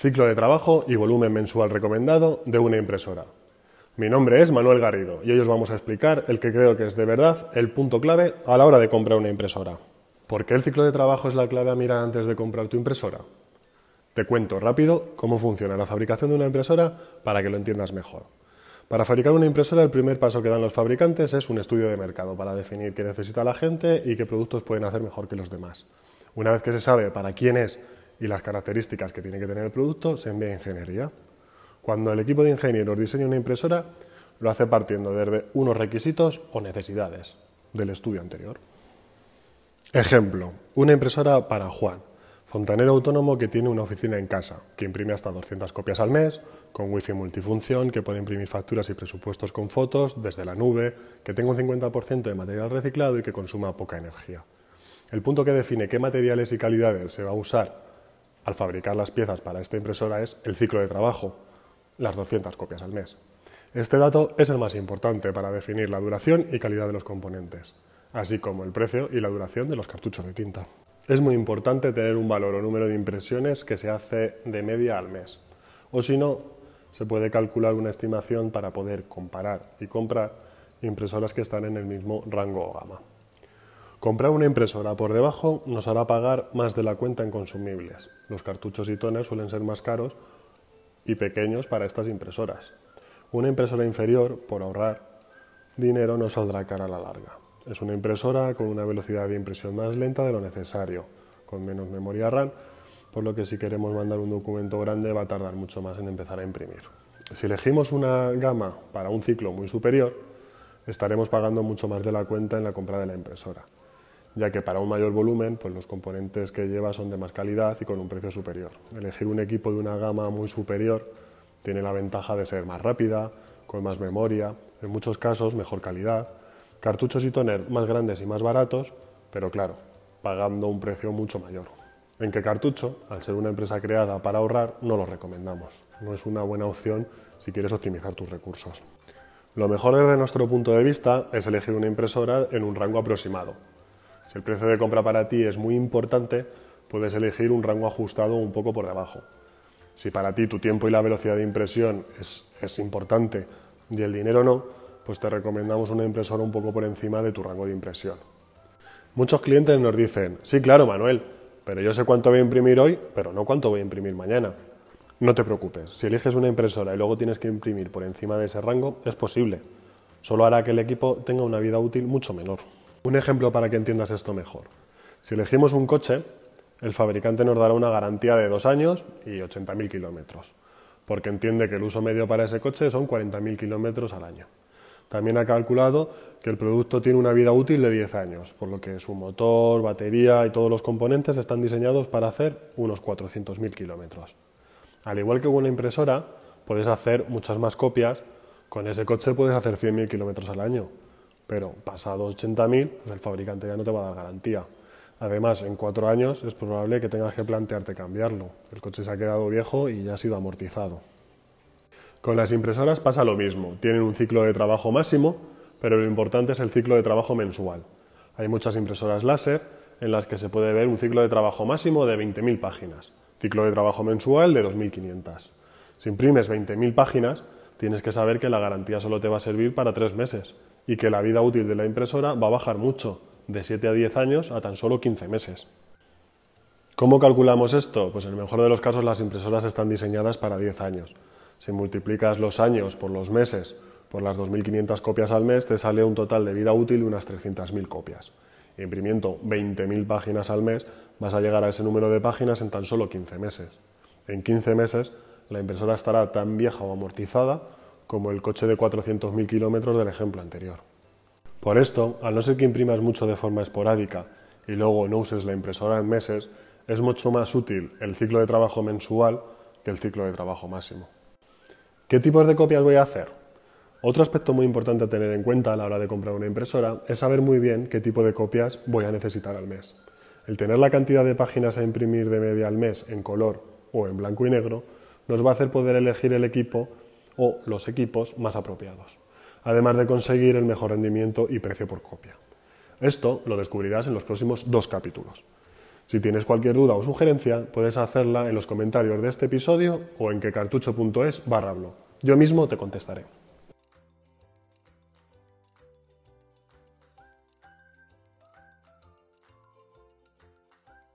Ciclo de trabajo y volumen mensual recomendado de una impresora. Mi nombre es Manuel Garrido y hoy os vamos a explicar el que creo que es de verdad el punto clave a la hora de comprar una impresora. ¿Por qué el ciclo de trabajo es la clave a mirar antes de comprar tu impresora? Te cuento rápido cómo funciona la fabricación de una impresora para que lo entiendas mejor. Para fabricar una impresora el primer paso que dan los fabricantes es un estudio de mercado para definir qué necesita la gente y qué productos pueden hacer mejor que los demás. Una vez que se sabe para quién es y las características que tiene que tener el producto, se envía a ingeniería. Cuando el equipo de ingenieros diseña una impresora, lo hace partiendo desde unos requisitos o necesidades del estudio anterior. Ejemplo, una impresora para Juan, fontanero autónomo que tiene una oficina en casa, que imprime hasta 200 copias al mes, con wifi multifunción, que puede imprimir facturas y presupuestos con fotos desde la nube, que tenga un 50% de material reciclado y que consuma poca energía. El punto que define qué materiales y calidades se va a usar al fabricar las piezas para esta impresora es el ciclo de trabajo, las 200 copias al mes. Este dato es el más importante para definir la duración y calidad de los componentes, así como el precio y la duración de los cartuchos de tinta. Es muy importante tener un valor o número de impresiones que se hace de media al mes, o si no, se puede calcular una estimación para poder comparar y comprar impresoras que están en el mismo rango o gama. Comprar una impresora por debajo nos hará pagar más de la cuenta en consumibles. Los cartuchos y toners suelen ser más caros y pequeños para estas impresoras. Una impresora inferior, por ahorrar dinero, no saldrá cara a la larga. Es una impresora con una velocidad de impresión más lenta de lo necesario, con menos memoria RAM, por lo que si queremos mandar un documento grande va a tardar mucho más en empezar a imprimir. Si elegimos una gama para un ciclo muy superior, estaremos pagando mucho más de la cuenta en la compra de la impresora ya que para un mayor volumen pues los componentes que lleva son de más calidad y con un precio superior. Elegir un equipo de una gama muy superior tiene la ventaja de ser más rápida, con más memoria, en muchos casos mejor calidad, cartuchos y toner más grandes y más baratos, pero claro, pagando un precio mucho mayor. En que cartucho, al ser una empresa creada para ahorrar, no lo recomendamos. No es una buena opción si quieres optimizar tus recursos. Lo mejor desde nuestro punto de vista es elegir una impresora en un rango aproximado, si el precio de compra para ti es muy importante, puedes elegir un rango ajustado un poco por debajo. Si para ti tu tiempo y la velocidad de impresión es, importante y el dinero no, pues te recomendamos una impresora un poco por encima de tu rango de impresión. Muchos clientes nos dicen, sí, claro, Manuel, pero yo sé cuánto voy a imprimir hoy, pero no cuánto voy a imprimir mañana. No te preocupes, si eliges una impresora y luego tienes que imprimir por encima de ese rango, es posible. Solo hará que el equipo tenga una vida útil mucho menor. Un ejemplo para que entiendas esto mejor. Si elegimos un coche, el fabricante nos dará una garantía de dos años y 80.000 kilómetros, porque entiende que el uso medio para ese coche son 40.000 kilómetros al año. También ha calculado que el producto tiene una vida útil de 10 años, por lo que su motor, batería y todos los componentes están diseñados para hacer unos 400.000 kilómetros. Al igual que una impresora, puedes hacer muchas más copias, con ese coche puedes hacer 100.000 kilómetros al año, pero pasado 80.000, pues el fabricante ya no te va a dar garantía. Además, en cuatro años es probable que tengas que plantearte cambiarlo. El coche se ha quedado viejo y ya ha sido amortizado. Con las impresoras pasa lo mismo. Tienen un ciclo de trabajo máximo, pero lo importante es el ciclo de trabajo mensual. Hay muchas impresoras láser en las que se puede ver un ciclo de trabajo máximo de 20.000 páginas, ciclo de trabajo mensual de 2.500. Si imprimes 20.000 páginas, tienes que saber que la garantía solo te va a servir para tres meses y que la vida útil de la impresora va a bajar mucho, de 7 a 10 años a tan solo 15 meses. ¿Cómo calculamos esto? Pues en el mejor de los casos las impresoras están diseñadas para 10 años. Si multiplicas los años por los meses, por las 2.500 copias al mes, te sale un total de vida útil de unas 300.000 copias. Imprimiendo 20.000 páginas al mes, vas a llegar a ese número de páginas en tan solo 15 meses. En 15 meses, la impresora estará tan vieja o amortizada como el coche de 400.000 kilómetros del ejemplo anterior. Por esto, al no ser que imprimas mucho de forma esporádica y luego no uses la impresora en meses, es mucho más útil el ciclo de trabajo mensual que el ciclo de trabajo máximo. ¿Qué tipos de copias voy a hacer? Otro aspecto muy importante a tener en cuenta a la hora de comprar una impresora es saber muy bien qué tipo de copias voy a necesitar al mes. El tener la cantidad de páginas a imprimir de media al mes en color o en blanco y negro nos va a hacer poder elegir el equipo o los equipos más apropiados, además de conseguir el mejor rendimiento y precio por copia. Esto lo descubrirás en los próximos dos capítulos. Si tienes cualquier duda o sugerencia, puedes hacerla en los comentarios de este episodio o en quecartucho.es barra blog. Yo mismo te contestaré.